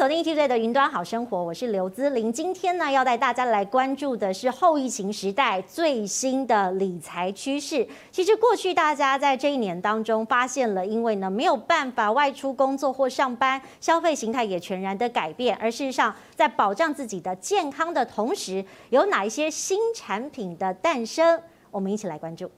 锁定 ETV 的云端好生活，我是刘姿玲。今天呢，要带大家来关注的是后疫情时代最新的理财趋势。其实过去大家在这一年当中发现了，因为呢没有办法外出工作或上班，消费形态也全然的改变。而事实上，在保障自己的健康的同时，有哪一些新产品的诞生？我们一起来关注。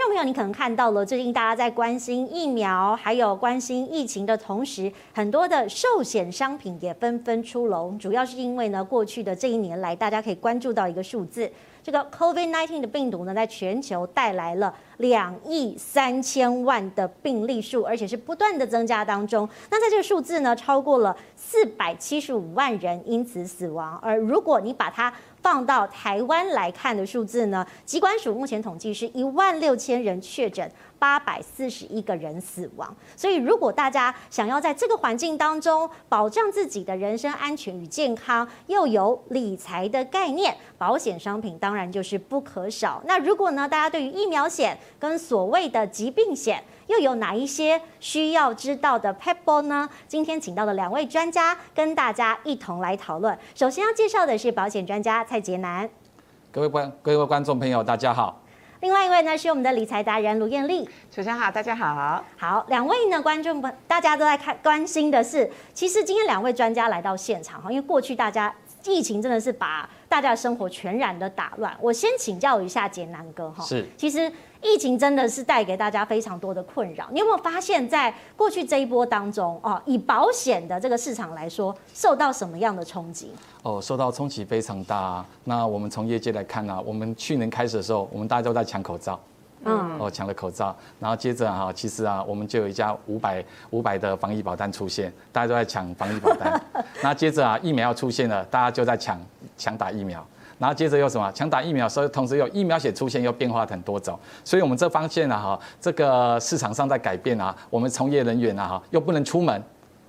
众朋友你可能看到了，最近大家在关心疫苗，还有关心疫情的同时，很多的寿险商品也纷纷出笼。主要是因为呢，过去的这一年来，大家可以关注到一个数字，这个 COVID-19 的病毒呢，在全球带来了两亿三千万的病例数，而且是不断的增加当中。那在这个数字呢，超过了四百七十五万人因此死亡。而如果你把它放到台湾来看的数字呢，疾管署目前统计是一万六千人确诊，八百四十一个人死亡。所以，如果大家想要在这个环境当中保障自己的人身安全与健康，又有理财的概念，保险商品当然就是不可少。那如果呢，大家对于疫苗险跟所谓的疾病险，又有哪一些需要知道的 pebble 呢？今天请到的两位专家跟大家一同来讨论。首先要介绍的是保险专家蔡捷南。各位观各位观众朋友，大家好。另外一位呢是我们的理财达人卢艳丽。主持人好，大家好。好，两位呢观众们，大家都在看关心的是，其实今天两位专家来到现场哈，因为过去大家疫情真的是把大家的生活全然的打乱。我先请教一下杰南哥哈，是，其实。疫情真的是带给大家非常多的困扰。你有没有发现，在过去这一波当中，哦，以保险的这个市场来说，受到什么样的冲击？哦，受到冲击非常大。那我们从业界来看呢，我们去年开始的时候，我们大家都在抢口罩，嗯，哦，抢了口罩，然后接着哈，其实啊，我们就有一家五百五百的防疫保单出现，大家都在抢防疫保单。那接着啊，疫苗要出现了，大家就在抢抢打疫苗。然后接着又什么？抢打疫苗，所以同时有疫苗险出现，又变化很多种。所以我们这方面呢，哈，这个市场上在改变啊，我们从业人员啊，哈，又不能出门，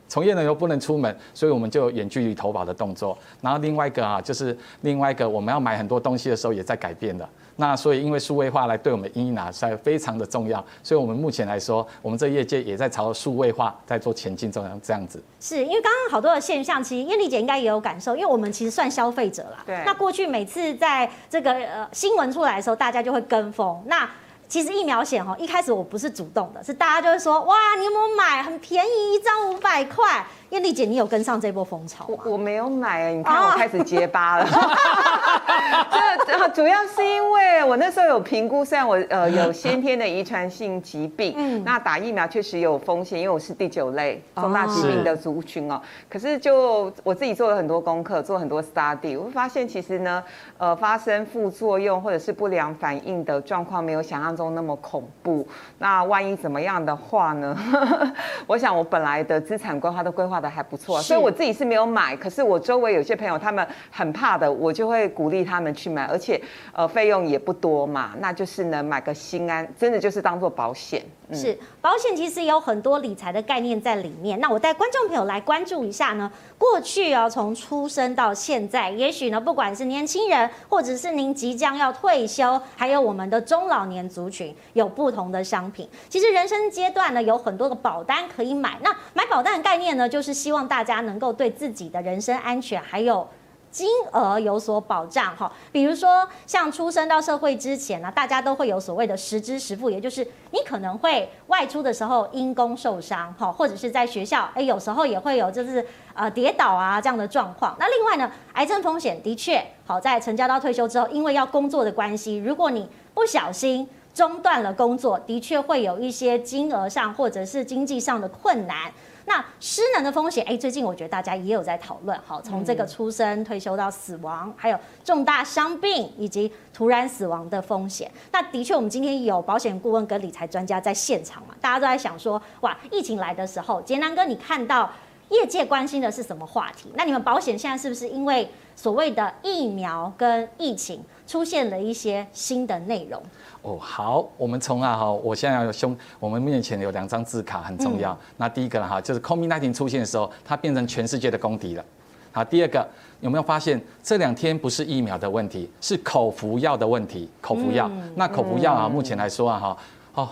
从业人员又不能出门，所以我们就有远距离投保的动作。然后另外一个啊，就是另外一个我们要买很多东西的时候，也在改变的。那所以，因为数位化来对我们因应啊，是非常的重要。所以，我们目前来说，我们这业界也在朝数位化在做前进，这样这样子。是因为刚刚好多的现象，其实燕丽姐应该也有感受，因为我们其实算消费者啦。对。那过去每次在这个呃新闻出来的时候，大家就会跟风。那其实疫苗险哈，一开始我不是主动的，是大家就会说，哇，你有没有买？很便宜，一张五百块。燕丽姐，你有跟上这波风潮吗？我，我没有买，你看我开始结巴了。这主要是因为我那时候有评估，虽然我呃 有先天的遗传性疾病，嗯，那打疫苗确实有风险，因为我是第九类重大疾病的族群哦。可是就我自己做了很多功课，做很多 study，我会发现其实呢，呃，发生副作用或者是不良反应的状况没有想象中那么恐怖。那万一怎么样的话呢？我想我本来的资产规划都规划的还不错，所以我自己是没有买。可是我周围有些朋友他们很怕的，我就会鼓励他们去买，而且呃费用也不多嘛，那就是呢买个心安，真的就是当做保险。是保险其实有很多理财的概念在里面。那我带观众朋友来关注一下呢，过去啊从出生到现在，也许呢不管是年轻人，或者是您即将要退休，还有我们的中老年族群，有不同的商品。其实人生阶段呢有很多个保单可以买。那买保单的概念呢，就是。希望大家能够对自己的人身安全还有金额有所保障哈，比如说像出生到社会之前呢，大家都会有所谓的实支实付，也就是你可能会外出的时候因公受伤哈，或者是在学校哎，有时候也会有就是呃跌倒啊这样的状况。那另外呢，癌症风险的确好，在成家到退休之后，因为要工作的关系，如果你不小心中断了工作，的确会有一些金额上或者是经济上的困难。那失能的风险，哎，最近我觉得大家也有在讨论。好，从这个出生、退休到死亡，还有重大伤病以及突然死亡的风险。那的确，我们今天有保险顾问跟理财专家在现场嘛，大家都在想说，哇，疫情来的时候，杰南哥，你看到业界关心的是什么话题？那你们保险现在是不是因为所谓的疫苗跟疫情出现了一些新的内容？哦，好，我们从啊哈，我现在有胸，我们面前有两张字卡很重要。嗯、那第一个呢哈，就是 COVID-19 出现的时候，它变成全世界的公敌了。好，第二个有没有发现这两天不是疫苗的问题，是口服药的问题？口服药，嗯、那口服药啊，目前来说啊哈，哦，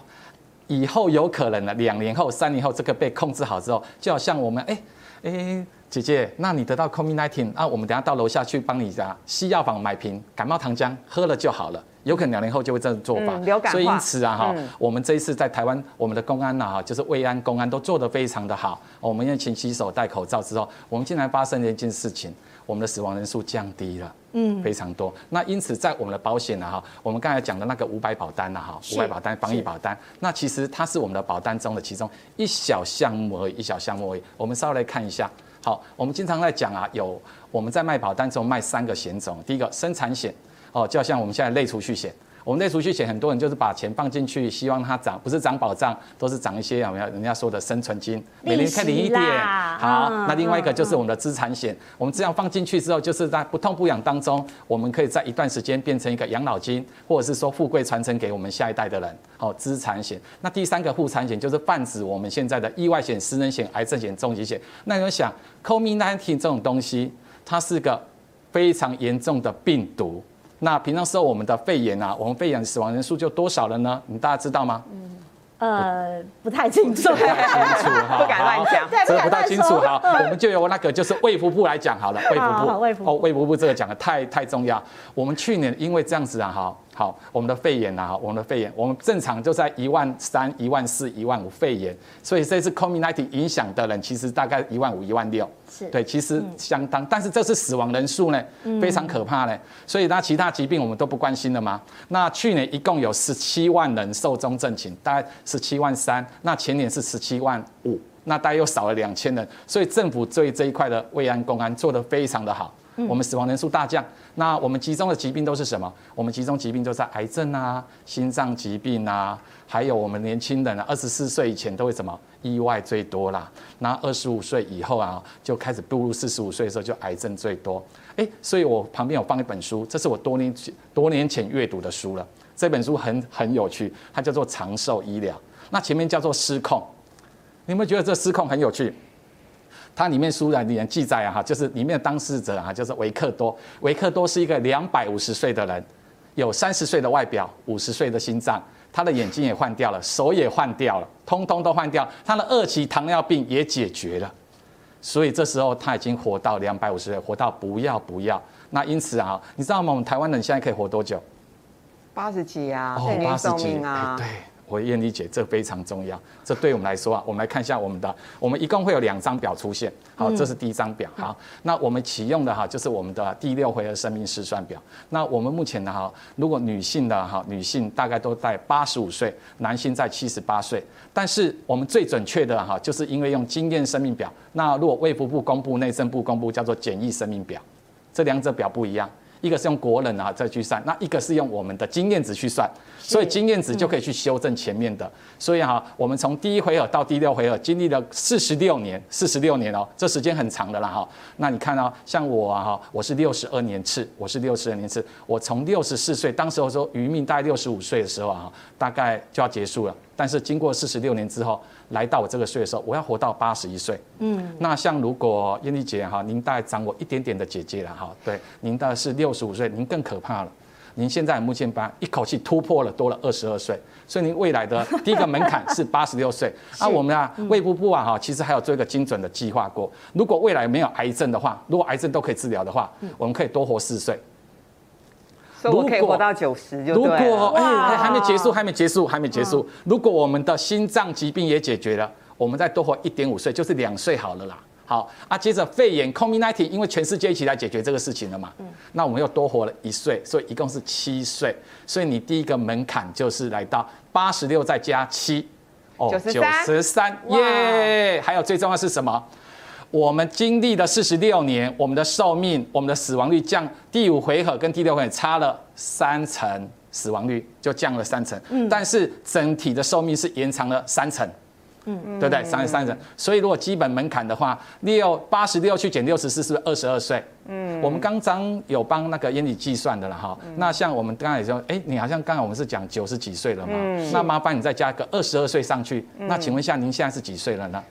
以后有可能呢，两年后、三年后这个被控制好之后，就好像我们哎哎。欸姐姐，那你得到 COVID-19，那我们等下到楼下去帮你家西药房买瓶感冒糖浆，喝了就好了。有可能两年后就会这样做法。嗯、流感。所以因此啊哈，嗯、我们这一次在台湾，我们的公安呐哈，就是卫安公安都做得非常的好。我们要勤洗手、戴口罩之后，我们竟然发生了一件事情，我们的死亡人数降低了，嗯，非常多。那因此在我们的保险呢哈，我们刚才讲的那个五百保单呐哈，五百保单防疫保单，那其实它是我们的保单中的其中一小项目而已，一小项目而已。我们稍微来看一下。好，我们经常在讲啊，有我们在卖保单中卖三个险种，第一个生产险，哦，就像我们现在类储蓄险。我们内储蓄险，很多人就是把钱放进去，希望它涨，不是涨保障，都是涨一些有没有人家说的生存金，每年可以领一点。好，那另外一个就是我们的资产险，我们这样放进去之后，就是在不痛不痒当中，我们可以在一段时间变成一个养老金，或者是说富贵传承给我们下一代的人。好，资产险。那第三个护产险就是泛指我们现在的意外险、失能险、癌症险、重疾险。那你们想，COVID-19 这种东西，它是个非常严重的病毒。那平常时候我们的肺炎啊，我们肺炎死亡人数就多少了呢？你大家知道吗？嗯，呃，不太清楚，不太清楚哈，不敢乱讲，这个不太清楚哈。我们就由那个就是卫福部来讲好了，卫福部，卫福部，哦，卫福部这个讲的太太重要。我们去年因为这样子啊，哈。好，我们的肺炎呐，我们的肺炎，我们正常就在一万三、一万四、一万五肺炎，所以这次 COVID-19 影响的人其实大概一万五、一万六，是。对，其实相当，但是这次死亡人数呢，非常可怕呢。所以那其他疾病我们都不关心了吗？那去年一共有十七万人寿终正寝，大概十七万三，那前年是十七万五，那大概又少了两千人，所以政府对这一块的慰安公安做得非常的好。我们死亡人数大降，那我们集中的疾病都是什么？我们集中疾病就在癌症啊、心脏疾病啊，还有我们年轻人啊，二十四岁以前都会什么意外最多啦。那二十五岁以后啊，就开始步入四十五岁的时候就癌症最多。哎，所以我旁边有放一本书，这是我多年前多年前阅读的书了。这本书很很有趣，它叫做《长寿医疗》，那前面叫做《失控》。你有没有觉得这失控很有趣？它里面书里面记载啊，哈，就是里面的当事者啊，就是维克多。维克多是一个两百五十岁的人，有三十岁的外表，五十岁的心脏，他的眼睛也换掉了，手也换掉了，通通都换掉，他的二期糖尿病也解决了。所以这时候他已经活到两百五十岁，活到不要不要。那因此啊，你知道吗？我们台湾人现在可以活多久？八十几啊，哦，八十几啊，对。我愿理解，这非常重要。这对我们来说啊，我们来看一下我们的，我们一共会有两张表出现。好，这是第一张表。好，那我们启用的哈，就是我们的第六回合生命试算表。那我们目前的哈，如果女性的哈，女性大概都在八十五岁，男性在七十八岁。但是我们最准确的哈，就是因为用经验生命表。那如果卫福部公布、内政部公布，叫做简易生命表，这两者表不一样。一个是用国人啊再去算，那一个是用我们的经验值去算，所以经验值就可以去修正前面的。所以哈，我们从第一回合到第六回合经历了四十六年，四十六年哦，这时间很长的啦哈。那你看啊，像我啊哈，我是六十二年次，我是六十二年次，我从六十四岁，当时候说余命大概六十五岁的时候啊，大概就要结束了。但是经过四十六年之后，来到我这个岁的时候，我要活到八十一岁。嗯，那像如果燕丽姐哈，您大概长我一点点的姐姐了哈，对，您大概是六十五岁，您更可怕了。您现在目前把一口气突破了，多了二十二岁，所以您未来的第一个门槛是八十六岁。那我们啊，卫部部啊哈，其实还有做一个精准的计划过，如果未来没有癌症的话，如果癌症都可以治疗的话，我们可以多活四岁。如果可以活到九十，就对。如果哎，还没结束，还没结束，还没结束。如果我们的心脏疾病也解决了，我们再多活一点五岁，就是两岁好了啦。好啊，接着肺炎 COVID-19，因为全世界一起来解决这个事情了嘛。嗯。那我们又多活了一岁，所以一共是七岁。所以你第一个门槛就是来到八十六再加七，哦，九十三，耶！还有最重要是什么？我们经历了四十六年，我们的寿命、我们的死亡率降，第五回合跟第六回合差了三成，死亡率就降了三成。嗯，但是整体的寿命是延长了三成，嗯，对不对？三十三人，所以如果基本门槛的话，六八十六去减六十四，是不是二十二岁？嗯，我们刚刚有帮那个烟里计算的了哈。那像我们刚才也说，哎，你好像刚才我们是讲九十几岁了嘛？嗯，那麻烦你再加个二十二岁上去。那请问一下，您现在是几岁了呢？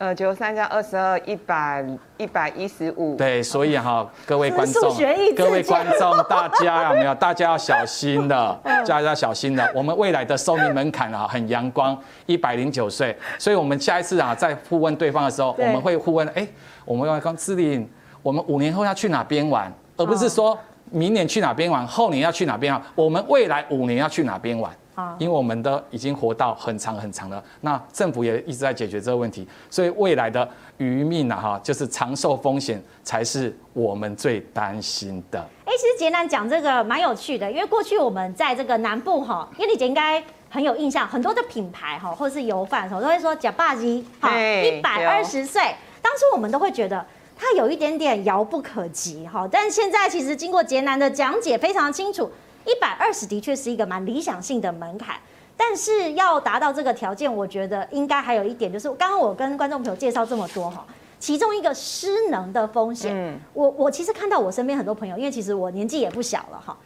呃，九十三加二十二，一百一百一十五。对，所以哈，各位观众，各位观众，大家有没有？大家要小心的，大家要小心的。我们未来的寿命门槛啊，很阳光，一百零九岁。所以我们下一次啊，在互问对方的时候，我们会互问，哎，我们要跟志玲，我们五年后要去哪边玩，而不是说明年去哪边玩，后年要去哪边玩，我们未来五年要去哪边玩。因为我们的已经活到很长很长了，那政府也一直在解决这个问题，所以未来的余命啊，哈，就是长寿风险才是我们最担心的。哎，其实杰南讲这个蛮有趣的，因为过去我们在这个南部哈，燕俐姐应该很有印象，很多的品牌哈，或者是油饭都会说假霸鸡，好，一百二十岁，当初我们都会觉得它有一点点遥不可及哈，但是现在其实经过杰南的讲解，非常清楚。一百二十的确是一个蛮理想性的门槛，但是要达到这个条件，我觉得应该还有一点，就是刚刚我跟观众朋友介绍这么多哈，其中一个失能的风险。嗯，我我其实看到我身边很多朋友，因为其实我年纪也不小了哈，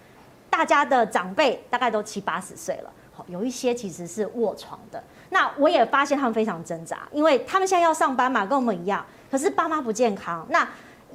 大家的长辈大概都七八十岁了，好，有一些其实是卧床的。那我也发现他们非常挣扎，因为他们现在要上班嘛，跟我们一样，可是爸妈不健康，那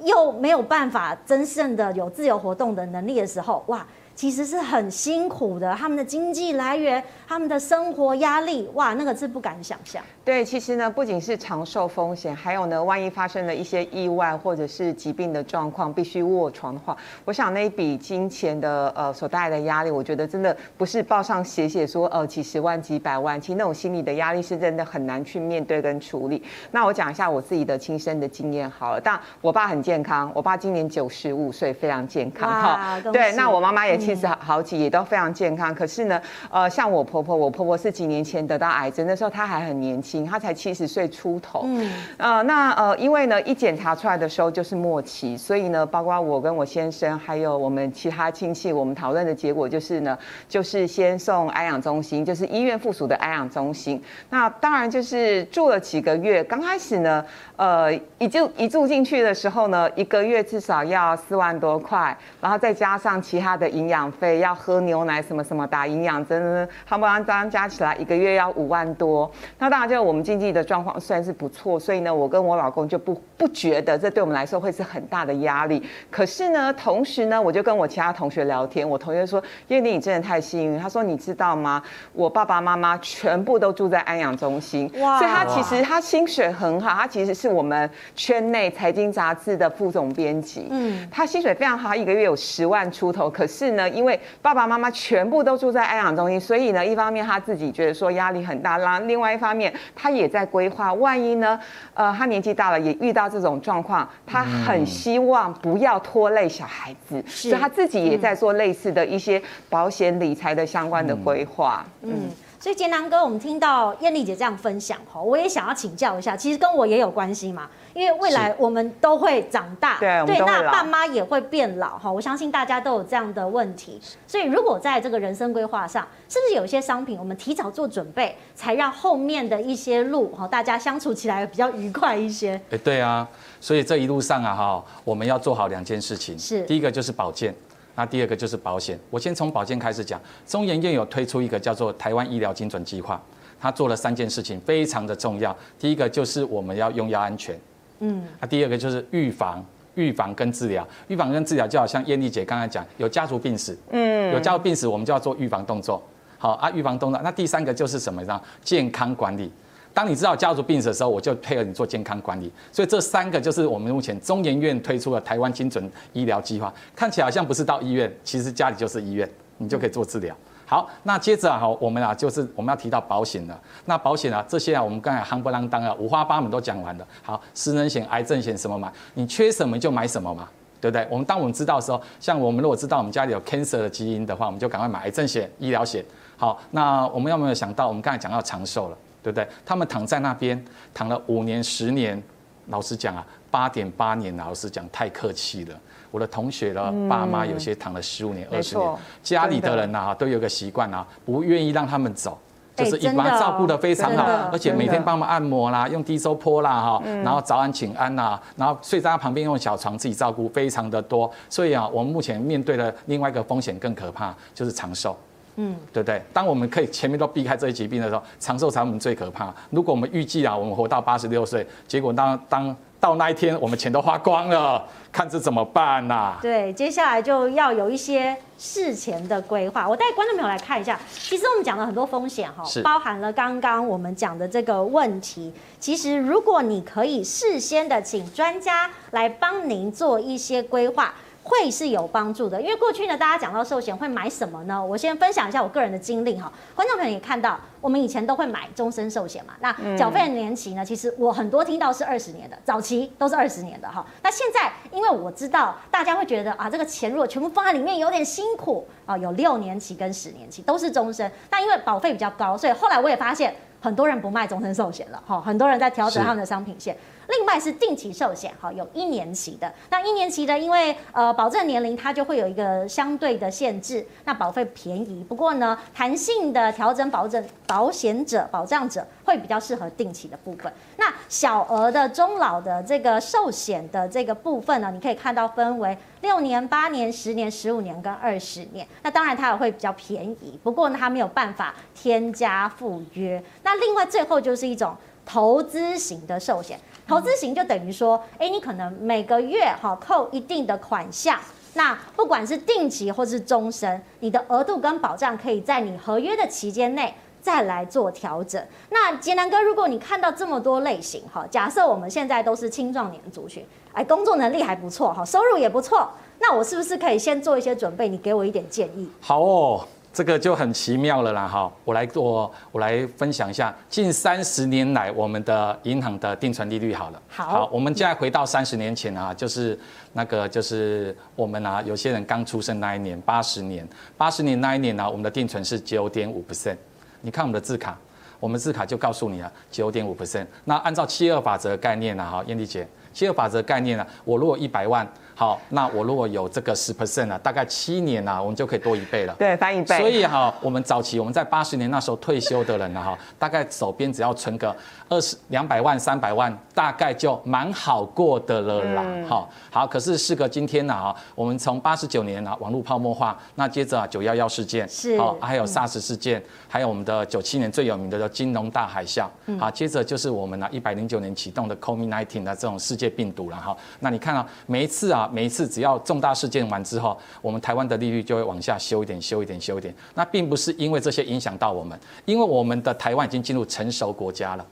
又没有办法真正的有自由活动的能力的时候，哇。其实是很辛苦的，他们的经济来源，他们的生活压力，哇，那个是不敢想象。对，其实呢，不仅是长寿风险，还有呢，万一发生了一些意外或者是疾病的状况，必须卧床的话，我想那一笔金钱的呃所带来的压力，我觉得真的不是报上写写说呃几十万几百万，其实那种心理的压力是真的很难去面对跟处理。那我讲一下我自己的亲身的经验好了，但我爸很健康，我爸今年九十五岁，非常健康哈。对，那我妈妈也。其实好几也都非常健康，可是呢，呃，像我婆婆，我婆婆是几年前得到癌症，那时候她还很年轻，她才七十岁出头。嗯，呃，那呃，因为呢，一检查出来的时候就是末期，所以呢，包括我跟我先生，还有我们其他亲戚，我们讨论的结果就是呢，就是先送安养中心，就是医院附属的安养中心。那当然就是住了几个月，刚开始呢，呃，一住一住进去的时候呢，一个月至少要四万多块，然后再加上其他的营养。养费要喝牛奶什么什么打营养针，他们这样加起来一个月要五万多。那当然就我们经济的状况算是不错，所以呢，我跟我老公就不不觉得这对我们来说会是很大的压力。可是呢，同时呢，我就跟我其他同学聊天，我同学说：“燕俐，你真的太幸运。”他说：“你知道吗？我爸爸妈妈全部都住在安养中心，哇所以他其实他薪水很好，他其实是我们圈内财经杂志的副总编辑。嗯，他薪水非常好，一个月有十万出头。可是呢。因为爸爸妈妈全部都住在安养中心，所以呢，一方面他自己觉得说压力很大，然后另外一方面他也在规划，万一呢，呃，他年纪大了也遇到这种状况，他很希望不要拖累小孩子，是所以他自己也在做类似的一些保险理财的相关的规划。嗯，嗯，所以杰南哥，我们听到艳丽姐这样分享哈，我也想要请教一下，其实跟我也有关系嘛。因为未来我们都会长大，对，对，那爸妈也会变老哈。我相信大家都有这样的问题，所以如果在这个人生规划上，是不是有些商品我们提早做准备，才让后面的一些路哈，大家相处起来比较愉快一些？哎，对啊，所以这一路上啊哈，我们要做好两件事情，是第一个就是保健，那第二个就是保险。我先从保健开始讲，中研院有推出一个叫做台湾医疗精准计划，它做了三件事情，非常的重要。第一个就是我们要用药安全。嗯，那，第二个就是预防，预防跟治疗，预防跟治疗就好像燕丽姐刚才讲，有家族病史，嗯，有家族病史，我们就要做预防动作，好啊，预防动作。那第三个就是什么呢？健康管理。当你知道家族病史的时候，我就配合你做健康管理。所以这三个就是我们目前中研院推出的台湾精准医疗计划，看起来好像不是到医院，其实家里就是医院，你就可以做治疗。好，那接着啊，哈，我们啊，就是我们要提到保险了。那保险啊，这些啊，我们刚才夯不啷当啊，五花八门都讲完了。好，失能险、癌症险什么嘛，你缺什么就买什么嘛，对不对？我们当我们知道的时候，像我们如果知道我们家里有 cancer 的基因的话，我们就赶快买癌症险、医疗险。好，那我们有没有想到，我们刚才讲到长寿了，对不对？他们躺在那边躺了五年、十年，老实讲啊，八点八年，老实讲太客气了。我的同学的爸妈有些躺了十五年、二十年，家里的人呐、啊、都有个习惯啊，不愿意让他们走，就是一般照顾得非常好，而且每天帮我们按摩啦，用低收波啦哈，然后早安请安呐，然后睡在他旁边用小床自己照顾，非常的多。所以啊，我们目前面对的另外一个风险更可怕，就是长寿。嗯，对不对？当我们可以前面都避开这些疾病的时候，长寿才我们最可怕。如果我们预计啊，我们活到八十六岁，结果当当到那一天，我们钱都花光了，看这怎么办呐、啊？对，接下来就要有一些事前的规划。我带观众朋友来看一下，其实我们讲了很多风险哈，包含了刚刚我们讲的这个问题。其实如果你可以事先的请专家来帮您做一些规划。会是有帮助的，因为过去呢，大家讲到寿险会买什么呢？我先分享一下我个人的经历哈。观众朋友也看到，我们以前都会买终身寿险嘛。那缴费的年期呢，其实我很多听到是二十年的，早期都是二十年的哈。那现在，因为我知道大家会觉得啊，这个钱如果全部放在里面有点辛苦啊，有六年期跟十年期都是终身。那因为保费比较高，所以后来我也发现很多人不卖终身寿险了哈，很多人在调整他们的商品线。另外是定期寿险，哈，有一年期的。那一年期的，因为呃保证年龄它就会有一个相对的限制，那保费便宜。不过呢，弹性的调整保证保险者、保障者会比较适合定期的部分。那小额的中老的这个寿险的这个部分呢，你可以看到分为六年、八年、十年、十五年跟二十年。那当然它也会比较便宜，不过呢它没有办法添加附约。那另外最后就是一种投资型的寿险。投资型就等于说，哎，你可能每个月哈扣一定的款项，那不管是定期或是终身，你的额度跟保障可以在你合约的期间内再来做调整。那杰南哥，如果你看到这么多类型哈，假设我们现在都是青壮年族群，哎，工作能力还不错哈，收入也不错，那我是不是可以先做一些准备？你给我一点建议。好哦。这个就很奇妙了啦，哈！我来我，我来分享一下近三十年来我们的银行的定存利率好了。好，好，我们现在回到三十年前啊，就是那个就是我们啊，有些人刚出生那一年，八十年，八十年那一年呢、啊，我们的定存是九点五 percent。你看我们的字卡，我们字卡就告诉你了，九点五 percent。那按照七二法则概念呢、啊，哈，燕丽姐，七二法则概念呢、啊，我如果一百万。好，那我如果有这个十 percent 啊，大概七年啊，我们就可以多一倍了。对，翻一倍。所以哈，我们早期我们在八十年那时候退休的人呢，哈，大概手边只要存个二十两百万、三百万，大概就蛮好过的了啦。好，好，可是事隔今天呢，哈，我们从八十九年啊，网络泡沫化，那接着啊，九幺幺事件，是，好，还有 SARS 事件，还有我们的九七年最有名的金融大海啸，好，接着就是我们呢一百零九年启动的 COVID-19 的这种世界病毒了哈。那你看啊，每一次啊，每一次只要重大事件完之后，我们台湾的利率就会往下修一点，修一点，修一点。那并不是因为这些影响到我们，因为我们的台湾已经进入成熟国家了。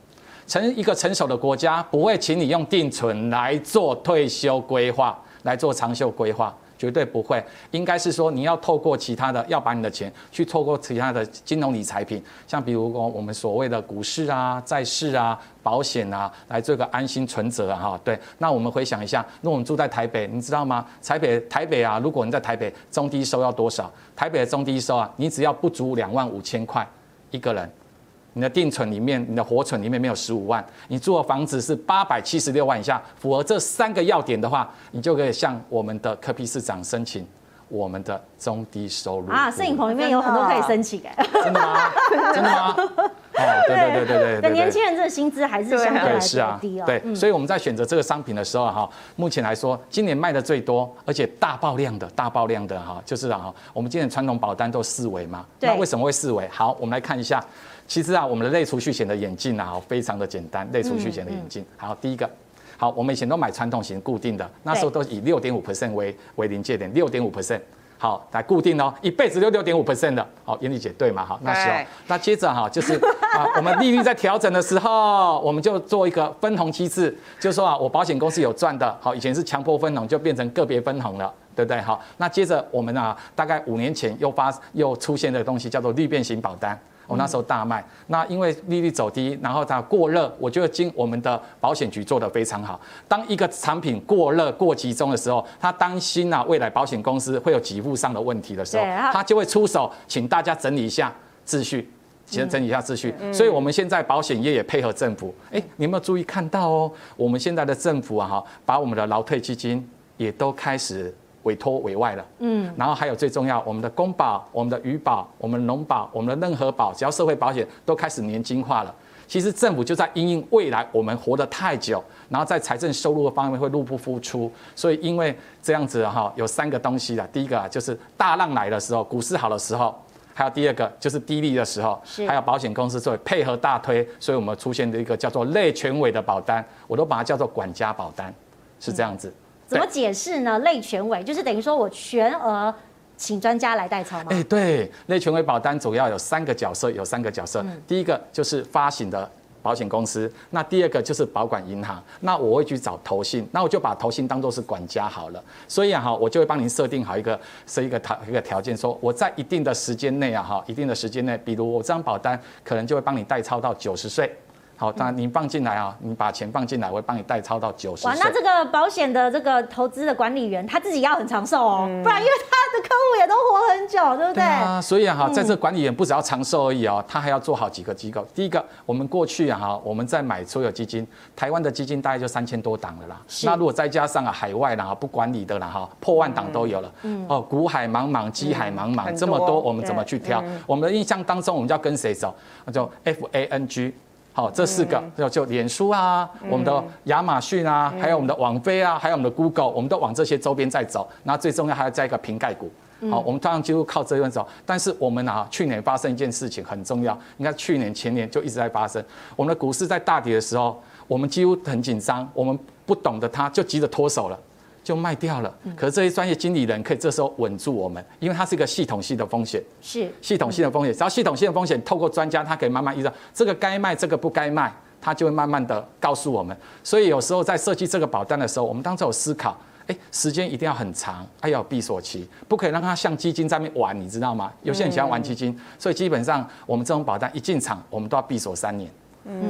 成一个成熟的国家，不会请你用定存来做退休规划，来做长袖规划。绝对不会，应该是说你要透过其他的，要把你的钱去透过其他的金融理财品，像比如说我们所谓的股市啊、债市啊、保险啊，来做个安心存折啊，哈，对。那我们回想一下，那我们住在台北，你知道吗？台北台北啊，如果你在台北中低收要多少？台北的中低收啊，你只要不足两万五千块一个人。你的定存里面，你的活存里面没有十五万，你住的房子是八百七十六万以下，符合这三个要点的话，你就可以向我们的柯 P 市长申请我们的中低收入啊，摄影棚里面有很多可以申请哎，真的吗？真的吗？哦，对对对对对，对年轻人这个薪资还是相对来说低哦。对，所以我们在选择这个商品的时候哈，目前来说，今年卖的最多，而且大爆量的大爆量的哈，就是啊，我们今年传统保单都四维嘛，那为什么会四维？好，我们来看一下。其实啊，我们的类储蓄险的眼镜啊，非常的简单。类储蓄险的眼镜，好，第一个，好，我们以前都买传统型固定的，那时候都以六点五 percent 为为临界点，六点五 percent，好，来固定哦，一辈子就六点五 percent 的，好，燕俐姐对嘛？好，那时候，那接着哈，就是 啊，我们利率在调整的时候，我们就做一个分红机制，就是说啊，我保险公司有赚的，好，以前是强迫分红，就变成个别分红了，对不对？好，那接着我们啊，大概五年前又发又出现的东西叫做利变型保单。我那时候大卖，那因为利率走低，然后它过热，我觉得经我们的保险局做得非常好。当一个产品过热、过集中的时候，他担心啊，未来保险公司会有给付上的问题的时候，他就会出手，请大家整理一下秩序，请整理一下秩序。所以我们现在保险业也配合政府，哎，你有没有注意看到哦？我们现在的政府啊，哈，把我们的劳退基金也都开始。委托委外了，嗯，然后还有最重要，我们的公保、我们的渔保、我们的农保、我们的任何保，只要社会保险都开始年金化了。其实政府就在因应未来我们活得太久，然后在财政收入的方面会入不敷出，所以因为这样子哈，有三个东西的，第一个啊就是大浪来的时候，股市好的时候，还有第二个就是低利的时候，还有保险公司作为配合大推，所以我们出现的一个叫做类全委的保单，我都把它叫做管家保单，是这样子。怎么解释呢？类全委就是等于说我全额请专家来代操吗？哎，对，类全委保单主要有三个角色，有三个角色。第一个就是发行的保险公司，那第二个就是保管银行。那我会去找投信，那我就把投信当做是管家好了。所以啊哈，我就会帮您设定好一个设一个条一个条件，说我在一定的时间内啊哈，一定的时间内，比如我这张保单可能就会帮你代操到九十岁。好，当然您放进来啊，你把钱放进来，我会帮你代操到九十岁。哇，那这个保险的这个投资的管理员他自己要很长寿哦，不然因为他的客户也都活很久，对不对？对啊，所以啊哈，在这管理员不只要长寿而已哦，他还要做好几个机构。第一个，我们过去啊哈，我们在买所有基金，台湾的基金大概就三千多档了啦。那如果再加上啊海外啦不管理的啦哈，破万档都有了。嗯。哦，股海茫茫，机海茫茫，这么多，我们怎么去挑？我们的印象当中，我们就要跟谁走？那就 F A N G。好，这四个就就脸书啊，我们的亚马逊啊，还有我们的网飞啊，还有我们的 Google，我们都往这些周边在走。那最重要还要加一个瓶盖股。好，我们当然就靠这边走。但是我们啊，去年发生一件事情很重要，你看去年前年就一直在发生。我们的股市在大跌的时候，我们几乎很紧张，我们不懂得它就急着脱手了。就卖掉了，可是这些专业经理人可以这时候稳住我们，因为它是一个系统性的风险，是系统性的风险。只要系统性的风险，透过专家，他可以慢慢意识到这个该卖，这个不该卖，他就会慢慢的告诉我们。所以有时候在设计这个保单的时候，我们当时有思考，哎，时间一定要很长，还要有闭锁期，不可以让它像基金在那边玩，你知道吗？有些人喜欢玩基金，所以基本上我们这种保单一进场，我们都要闭锁三年。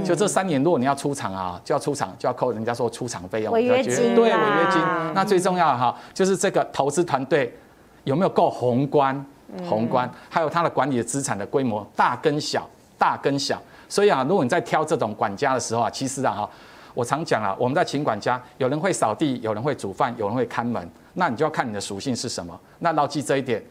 就这三年，如果你要出场啊，就要出场，就要扣人家说出场费用，违约金，对，违约金。那最重要的哈，就是这个投资团队有没有够宏观，宏观，还有他的管理的资产的规模大跟小，大跟小。所以啊，如果你在挑这种管家的时候啊，其实啊哈，我常讲啊，我们在请管家，有人会扫地，有人会煮饭，有人会看门，那你就要看你的属性是什么。那牢记这一点。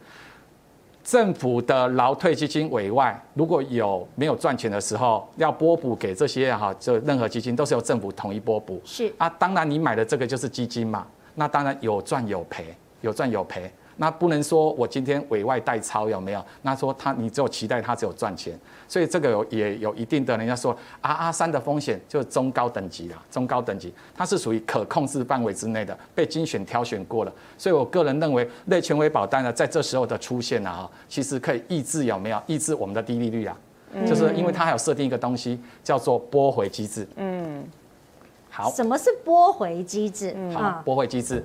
政府的劳退基金委外，如果有没有赚钱的时候，要拨补给这些哈，就任何基金都是由政府统一拨补。是啊，当然你买的这个就是基金嘛，那当然有赚有赔，有赚有赔。那不能说我今天委外代操有没有？那说他你只有期待他只有赚钱，所以这个有也有一定的人家说 RR 三的风险就是中高等级啦，中高等级它是属于可控制范围之内的，被精选挑选过了。所以我个人认为类权威保单呢，在这时候的出现呢，哈，其实可以抑制有没有？抑制我们的低利率啊，就是因为它还有设定一个东西叫做拨回机制。嗯，好，什么是拨回机制？好，拨回机制。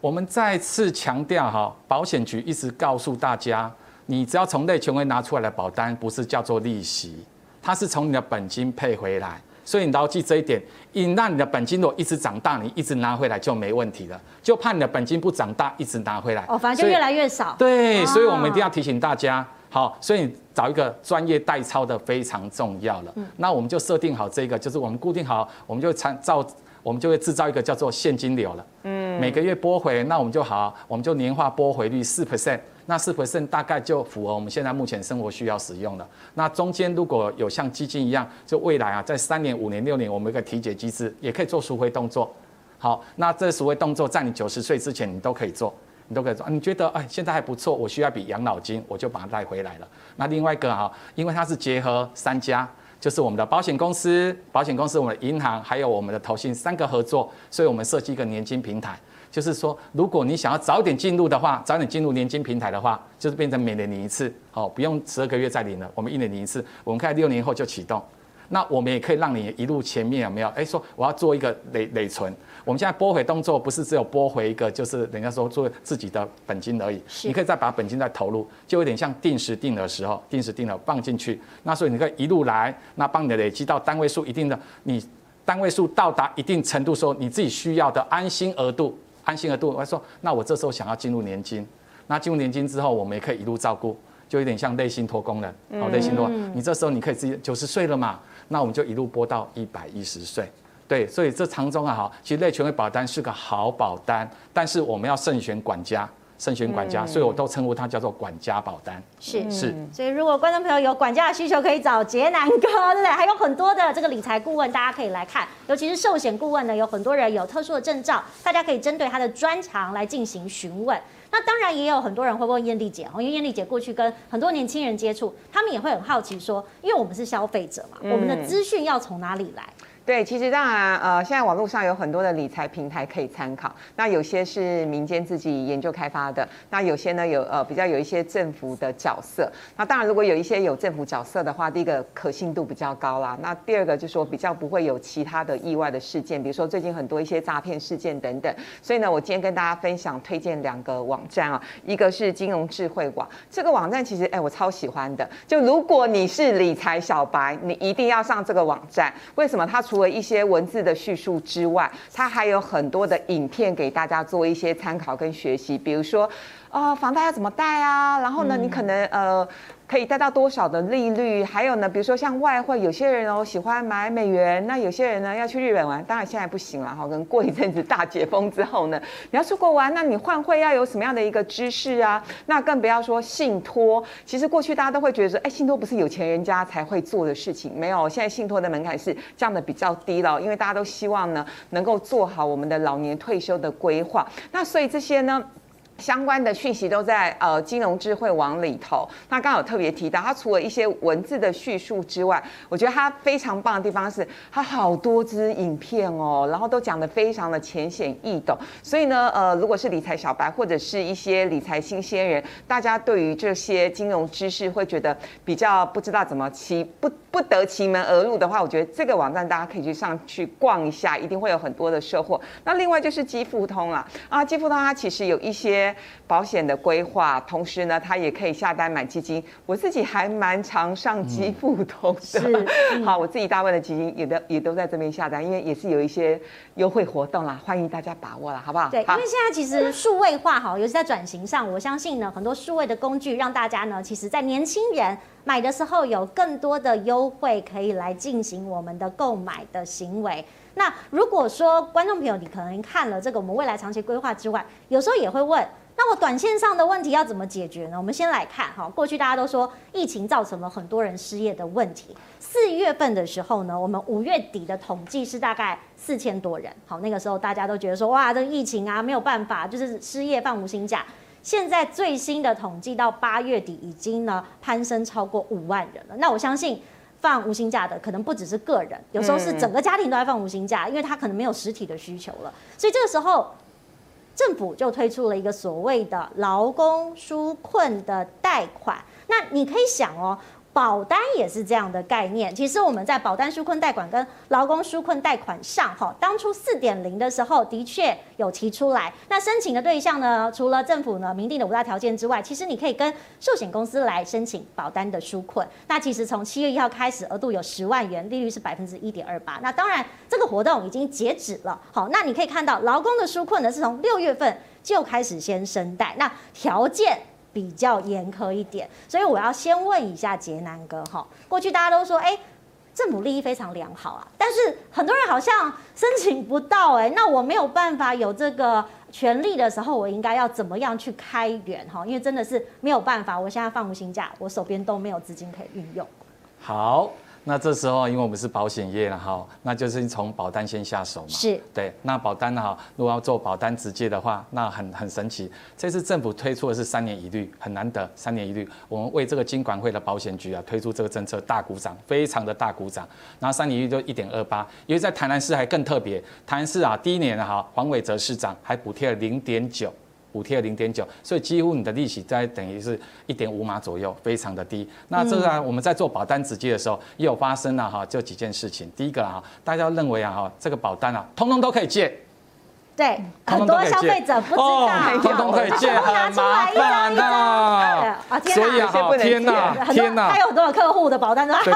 我们再次强调哈，保险局一直告诉大家，你只要从类权威拿出来的保单，不是叫做利息，它是从你的本金配回来。所以你牢记这一点，你让你的本金如果一直长大，你一直拿回来就没问题了。就怕你的本金不长大，一直拿回来，哦，反正就越来越少。对，所以我们一定要提醒大家，好，所以你找一个专业代操的非常重要了。那我们就设定好这个，就是我们固定好，我们就参照。我们就会制造一个叫做现金流了，嗯，每个月拨回，那我们就好，我们就年化拨回率四 percent，那四 percent 大概就符合我们现在目前生活需要使用了。那中间如果有像基金一样，就未来啊，在三年、五年、六年，我们一个提解机制，也可以做赎回动作。好，那这赎回动作在你九十岁之前，你都可以做，你都可以做。你觉得哎，现在还不错，我需要笔养老金，我就把它带回来了。那另外一个啊，因为它是结合三家。就是我们的保险公司、保险公司、我们的银行，还有我们的投信三个合作，所以我们设计一个年金平台。就是说，如果你想要早点进入的话，早点进入年金平台的话，就是变成每年领一次，好，不用十二个月再领了，我们一年领一次，我们看六年后就启动。那我们也可以让你一路前面有没有？哎，说我要做一个累累存。我们现在拨回动作不是只有拨回一个，就是人家说做自己的本金而已。你可以再把本金再投入，就有点像定时定额的时候，定时定额放进去。那所以你可以一路来，那帮你累积到单位数一定的，你单位数到达一定程度时候，你自己需要的安心额度，安心额度。我说，那我这时候想要进入年金，那进入年金之后，我们也可以一路照顾，就有点像类信托功能。好，类信托，你这时候你可以自己九十岁了嘛？那我们就一路拨到一百一十岁，对，所以这长中啊，好，其实类权益保单是个好保单，但是我们要慎选管家。慎选管家，所以我都称呼它叫做管家保单。是是，所以如果观众朋友有管家的需求，可以找杰南哥，对不对？还有很多的这个理财顾问，大家可以来看。尤其是寿险顾问呢，有很多人有特殊的证照，大家可以针对他的专长来进行询问。那当然也有很多人会问艳丽姐哦，因为艳丽姐过去跟很多年轻人接触，他们也会很好奇说，因为我们是消费者嘛，我们的资讯要从哪里来？对，其实当然，呃，现在网络上有很多的理财平台可以参考。那有些是民间自己研究开发的，那有些呢有呃比较有一些政府的角色。那当然，如果有一些有政府角色的话，第一个可信度比较高啦。那第二个就是说比较不会有其他的意外的事件，比如说最近很多一些诈骗事件等等。所以呢，我今天跟大家分享推荐两个网站啊，一个是金融智慧网，这个网站其实哎我超喜欢的。就如果你是理财小白，你一定要上这个网站。为什么？它除除了一些文字的叙述之外，它还有很多的影片给大家做一些参考跟学习。比如说，啊、呃，房贷要怎么贷啊？然后呢，你可能呃。可以贷到多少的利率？还有呢，比如说像外汇，有些人哦喜欢买美元，那有些人呢要去日本玩，当然现在不行了哈。可能过一阵子大解封之后呢，你要出国玩，那你换汇要有什么样的一个知识啊？那更不要说信托。其实过去大家都会觉得说，哎，信托不是有钱人家才会做的事情，没有，现在信托的门槛是降的比较低了，因为大家都希望呢能够做好我们的老年退休的规划。那所以这些呢。相关的讯息都在呃金融智慧网里头。那刚好特别提到，它除了一些文字的叙述之外，我觉得它非常棒的地方是，它好多支影片哦，然后都讲得非常的浅显易懂。所以呢，呃，如果是理财小白或者是一些理财新鲜人，大家对于这些金融知识会觉得比较不知道怎么起不不得其门而入的话，我觉得这个网站大家可以去上去逛一下，一定会有很多的收获。那另外就是基富通了啊，基富通它其实有一些。保险的规划，同时呢，他也可以下单买基金。我自己还蛮常上基富通的，嗯、好，我自己大部分的基金也都也都在这边下单，因为也是有一些优惠活动啦，欢迎大家把握啦，好不好？对，因为现在其实数位化哈，尤其在转型上，我相信呢，很多数位的工具让大家呢，其实在年轻人买的时候有更多的优惠可以来进行我们的购买的行为。那如果说观众朋友你可能看了这个我们未来长期规划之外，有时候也会问。那我短线上的问题要怎么解决呢？我们先来看哈，过去大家都说疫情造成了很多人失业的问题。四月份的时候呢，我们五月底的统计是大概四千多人。好，那个时候大家都觉得说，哇，这个疫情啊没有办法，就是失业放无薪假。现在最新的统计到八月底已经呢攀升超过五万人了。那我相信放无薪假的可能不只是个人，有时候是整个家庭都在放无薪假，因为他可能没有实体的需求了。所以这个时候。政府就推出了一个所谓的劳工纾困的贷款，那你可以想哦。保单也是这样的概念。其实我们在保单纾困贷款跟劳工纾困贷款上，哈，当初四点零的时候的确有提出来。那申请的对象呢，除了政府呢明定的五大条件之外，其实你可以跟寿险公司来申请保单的纾困。那其实从七月一号开始，额度有十万元，利率是百分之一点二八。那当然这个活动已经截止了。好，那你可以看到劳工的纾困呢，是从六月份就开始先申贷，那条件。比较严苛一点，所以我要先问一下杰南哥哈。过去大家都说，哎，政府利益非常良好啊，但是很多人好像申请不到，哎，那我没有办法有这个权利的时候，我应该要怎么样去开源哈？因为真的是没有办法，我现在放无薪假，我手边都没有资金可以运用。好。那这时候，因为我们是保险业了哈，那就是从保单先下手嘛。是。对，那保单哈，如果要做保单直接的话，那很很神奇。这次政府推出的是三年一律，很难得，三年一律。我们为这个金管会的保险局啊推出这个政策，大鼓掌，非常的大鼓掌。然后三年一律就一点二八，因为在台南市还更特别，台南市啊第一年哈，黄伟哲市长还补贴了零点九。补贴零点九，所以几乎你的利息在等于是一点五码左右，非常的低。那这个啊，我们在做保单直接的时候，也有发生了哈，就几件事情。第一个啊，大家认为啊哈，这个保单啊，通通都可以借。对，很多消费者不知道，通通可以借，很麻烦的。啊，所以啊，天哪，天哪，还有多少客户的保单都他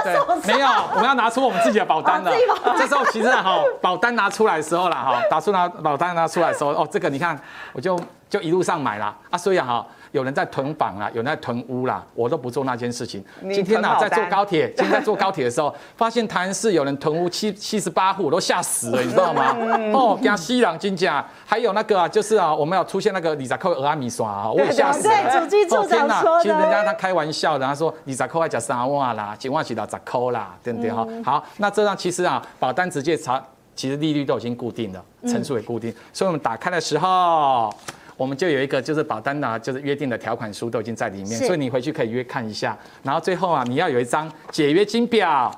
没有，我们要拿出我们自己的保单的。这时候其实哈，保单拿出来的时候了哈，打出拿保单拿出来的时候，哦，这个你看，我就。就一路上买啦。啊，所以哈。有人在囤房啦，有人在囤屋啦，我都不做那件事情。今天呢、啊，在坐高铁，今天在坐高铁的时候，发现台南市有人囤屋七七十八户，我都吓死了，你知道吗？哦，跟西朗金甲，还有那个啊，就是啊，我们有出现那个李扎扣俄阿米耍啊，我也吓死了。对，主机处长说的。其实人家他开玩笑的，他说李扎扣还讲三万啦，几万起到十扣啦，对不对哈？好，那这样其实啊，保单直接查，其实利率都已经固定了，成数也固定，所以我们打开的时候。我们就有一个就是保单呢，就是约定的条款书都已经在里面，所以你回去可以约看一下。然后最后啊，你要有一张解约金表，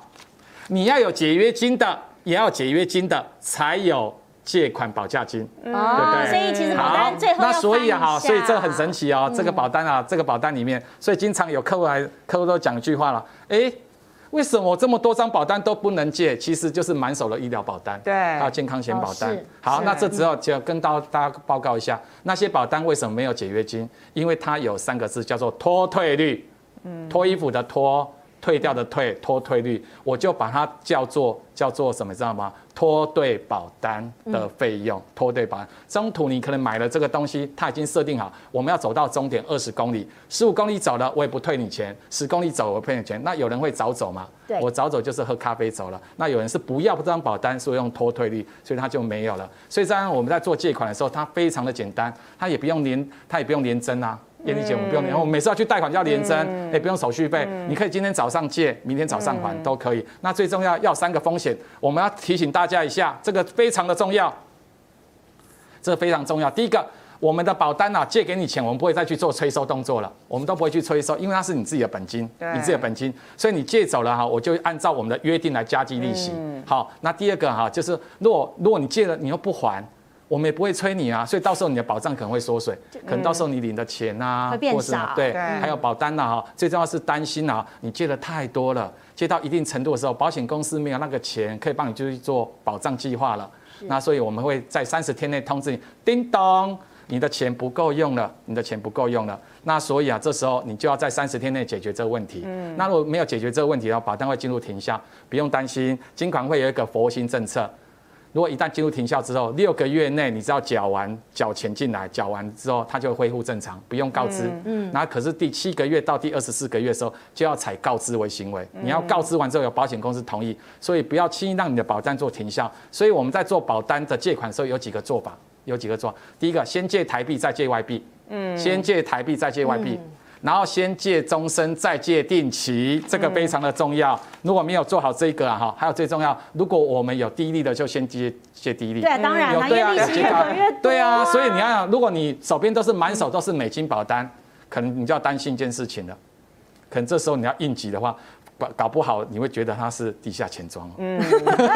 你要有解约金的，也要解约金的才有借款保价金，对不对？所以其实保单最后那所以哈，所以这很神奇哦，这个保单啊，这个保单里面，所以经常有客户来，客户都讲一句话了，哎。为什么我这么多张保单都不能借？其实就是满手的医疗保单，对，还有健康险保单。好，那这之后就跟到大家报告一下，那些保单为什么没有解约金？因为它有三个字叫做脱退率，嗯，脱衣服的脱，退掉的退，脱退率，我就把它叫做叫做什么，知道吗？脱对保单的费用，脱对保单，中途你可能买了这个东西，它已经设定好，我们要走到终点二十公里，十五公里走了，我也不退你钱；十公里走，我退你钱。那有人会早走吗？对，我早走就是喝咖啡走了。那有人是不要这张保单，所以用脱退率，所以他就没有了。所以这样我们在做借款的时候，它非常的简单，它也不用连，它也不用连征啊。燕俐姐，我们不用连，我们每次要去贷款就要连征，也不用手续费，你可以今天早上借，明天早上还都可以。那最重要要三个风险，我们要提醒大家一下，这个非常的重要，这个非常重要。第一个，我们的保单啊，借给你钱，我们不会再去做催收动作了，我们都不会去催收，因为它是你自己的本金，你自己的本金，所以你借走了哈，我就按照我们的约定来加计利息。好，那第二个哈，就是如果如果你借了你又不还。我们也不会催你啊，所以到时候你的保障可能会缩水，可能到时候你领的钱啊，会变少，对，还有保单呐哈，最重要是担心啊，你借的太多了，借到一定程度的时候，保险公司没有那个钱可以帮你就去做保障计划了，那所以我们会在三十天内通知你，叮咚，你的钱不够用了，你的钱不够用了，那所以啊，这时候你就要在三十天内解决这个问题，嗯，那如果没有解决这个问题的话，保单会进入停效，不用担心，金管会有一个佛心政策。如果一旦进入停效之后，六个月内你只要缴完缴钱进来，缴完之后它就会恢复正常，不用告知。嗯，那可是第七个月到第二十四个月的时候就要采告知为行为，你要告知完之后有保险公司同意，所以不要轻易让你的保单做停效。所以我们在做保单的借款的时候有几个做法，有几个做法。第一个，先借台币再借外币。嗯，先借台币再借外币。然后先借终身，再借定期，这个非常的重要。如果没有做好这个啊，哈，还有最重要，如果我们有低利的，就先借借低利。对，当然了，越利息越多。对啊，所以你要想，如果你手边都是满手都是美金保单，可能你就要担心一件事情了。可能这时候你要应急的话，搞搞不好你会觉得它是地下钱庄。嗯，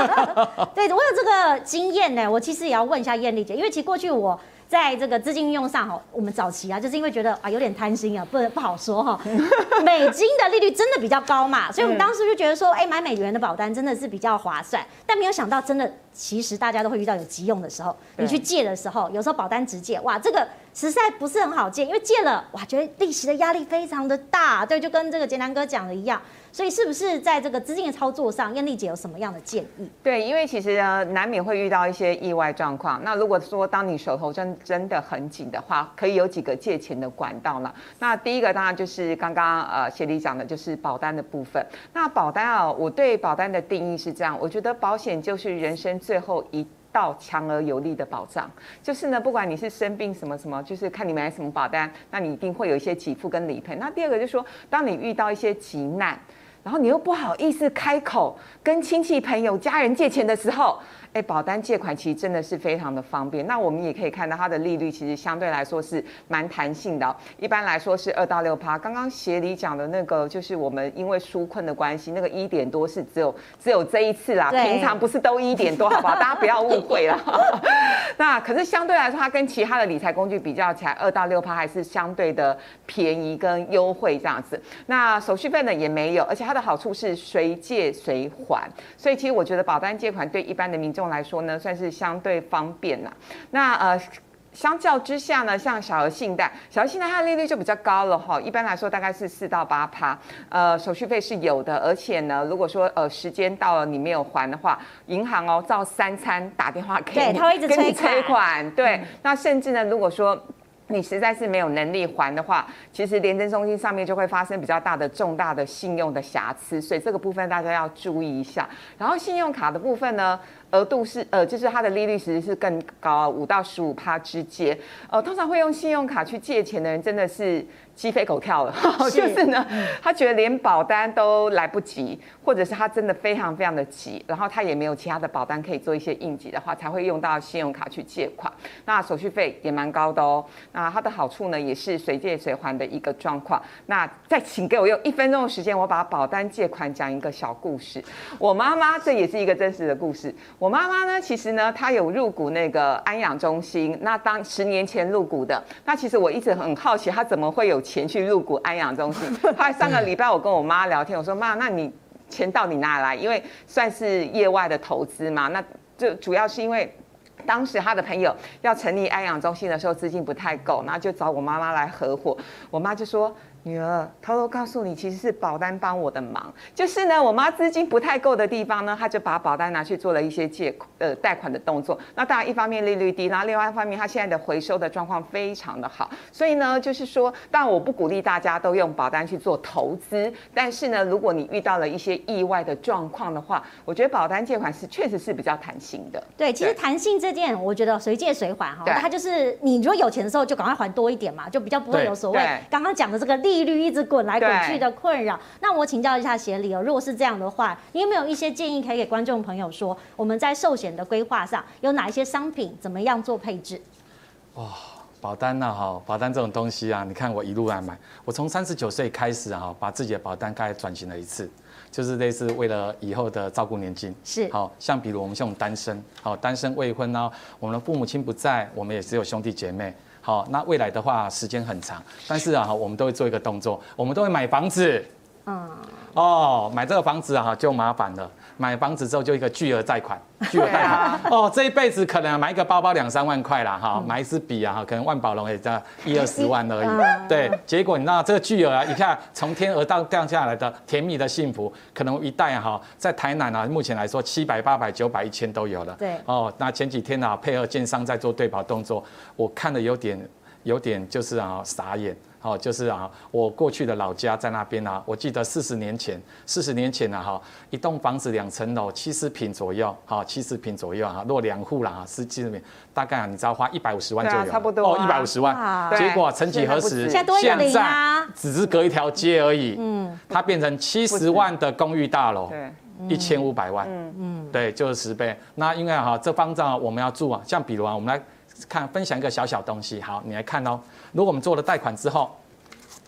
对，我有这个经验呢。我其实也要问一下艳丽姐，因为其实过去我。在这个资金运用上哈，我们早期啊，就是因为觉得啊有点贪心啊，不不好说哈。美金的利率真的比较高嘛，所以我们当时就觉得说，哎，买美元的保单真的是比较划算。但没有想到，真的其实大家都会遇到有急用的时候，你去借的时候，有时候保单直借，哇，这个实在不是很好借，因为借了哇，觉得利息的压力非常的大。对，就跟这个杰南哥讲的一样。所以是不是在这个资金的操作上，燕丽姐有什么样的建议？对，因为其实呢，难免会遇到一些意外状况。那如果说当你手头真真的很紧的话，可以有几个借钱的管道了。那第一个当然就是刚刚呃协理讲的，就是保单的部分。那保单啊，我对保单的定义是这样，我觉得保险就是人生最后一道强而有力的保障。就是呢，不管你是生病什么什么，就是看你买什么保单，那你一定会有一些给付跟理赔。那第二个就是说，当你遇到一些急难。然后你又不好意思开口跟亲戚朋友家人借钱的时候。哎，保单借款其实真的是非常的方便。那我们也可以看到它的利率其实相对来说是蛮弹性的哦。一般来说是二到六趴。刚刚协理讲的那个就是我们因为纾困的关系，那个一点多是只有只有这一次啦，平常不是都一点多，好不好？大家不要误会了。那可是相对来说，它跟其他的理财工具比较起来，二到六趴还是相对的便宜跟优惠这样子。那手续费呢也没有，而且它的好处是随借随还。所以其实我觉得保单借款对一般的民众来说呢，算是相对方便啦。那呃，相较之下呢，像小额信贷，小额信贷它的利率就比较高了哈。一般来说大概是四到八趴，呃，手续费是有的。而且呢，如果说呃时间到了你没有还的话，银行哦照三餐打电话给你，对，他会一直催款。催款。对，嗯、那甚至呢，如果说你实在是没有能力还的话，其实联征中心上面就会发生比较大的重大的信用的瑕疵，所以这个部分大家要注意一下。然后信用卡的部分呢，额度是呃，就是它的利率其实是更高，五到十五趴之间。呃，通常会用信用卡去借钱的人，真的是。鸡飞狗跳了，是 就是呢，他觉得连保单都来不及，或者是他真的非常非常的急，然后他也没有其他的保单可以做一些应急的话，才会用到信用卡去借款。那手续费也蛮高的哦。那它的好处呢，也是随借随还的一个状况。那再请给我用一分钟的时间，我把保单借款讲一个小故事。我妈妈这也是一个真实的故事。我妈妈呢，其实呢，她有入股那个安养中心，那当十年前入股的。那其实我一直很好奇，她怎么会有。钱去入股安养中心。后来上个礼拜我跟我妈聊天，我说妈，那你钱到底哪来？因为算是业外的投资嘛。那就主要是因为当时他的朋友要成立安养中心的时候，资金不太够，然后就找我妈妈来合伙。我妈就说。女儿，偷偷告诉你，其实是保单帮我的忙。就是呢，我妈资金不太够的地方呢，她就把保单拿去做了一些借呃贷款的动作。那当然，一方面利率低，然后另外一方面，她现在的回收的状况非常的好。所以呢，就是说，当然我不鼓励大家都用保单去做投资，但是呢，如果你遇到了一些意外的状况的话，我觉得保单借款是确实是比较弹性的。对，其实弹性这件，我觉得随借随还哈，它就是你如果有钱的时候就赶快还多一点嘛，就比较不会有所谓刚刚讲的这个。利率一直滚来滚去的困扰，那我请教一下协理哦，如果是这样的话，你有没有一些建议可以给观众朋友说，我们在寿险的规划上有哪一些商品，怎么样做配置？哇，保单呢？哈，保单这种东西啊，你看我一路来买，我从三十九岁开始啊，把自己的保单开始转型了一次，就是类似为了以后的照顾年金，是，好像比如我们像单身，好单身未婚呢，我们的父母亲不在，我们也只有兄弟姐妹。好，那未来的话时间很长，但是啊，我们都会做一个动作，我们都会买房子。嗯。哦，买这个房子啊，就麻烦了。买房子之后就一个巨额贷款，巨额贷款。哦，这一辈子可能买一个包包两三万块啦，哈，买一支笔啊，哈，可能万宝龙也在一二十万而已。对，结果你知道这个巨额啊，一下从天而降掉下来的甜蜜的幸福，可能一代哈，在台南啊，目前来说七百、八百、九百、一千都有了。对。哦，那前几天啊，配合建商在做对保动作，我看的有点，有点就是啊傻眼。好，就是啊，我过去的老家在那边啊，我记得四十年前，四十年前呢，哈，一栋房子两层楼，七十平左右，哈，七十平左右哈，若两户啦，十几坪，大概啊，你知道花一百五十万就有，差不多哦，一百五十万，结果曾几何时，现在只是隔一条街而已，嗯，它变成七十万的公寓大楼，对，一千五百万，嗯嗯，对，就是十倍。那因为哈，这方丈我们要住啊，像比如啊，我们来看分享一个小小东西，好，你来看哦。如果我们做了贷款之后，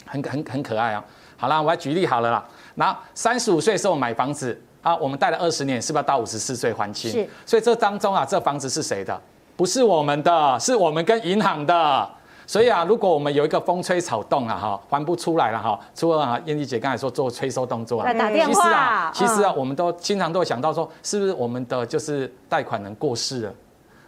很很很可爱啊、哦。好啦，我来举例好了啦。那三十五岁的时候买房子啊，我们贷了二十年，是不是要到五十四岁还清？是。所以这当中啊，这房子是谁的？不是我们的，是我们跟银行的。所以啊，如果我们有一个风吹草动啊，哈，还不出来了哈，除了啊，燕妮姐刚才说做催收动作啊，打电话。其实啊，其实啊，我们都经常都会想到说，是不是我们的就是贷款人过世了？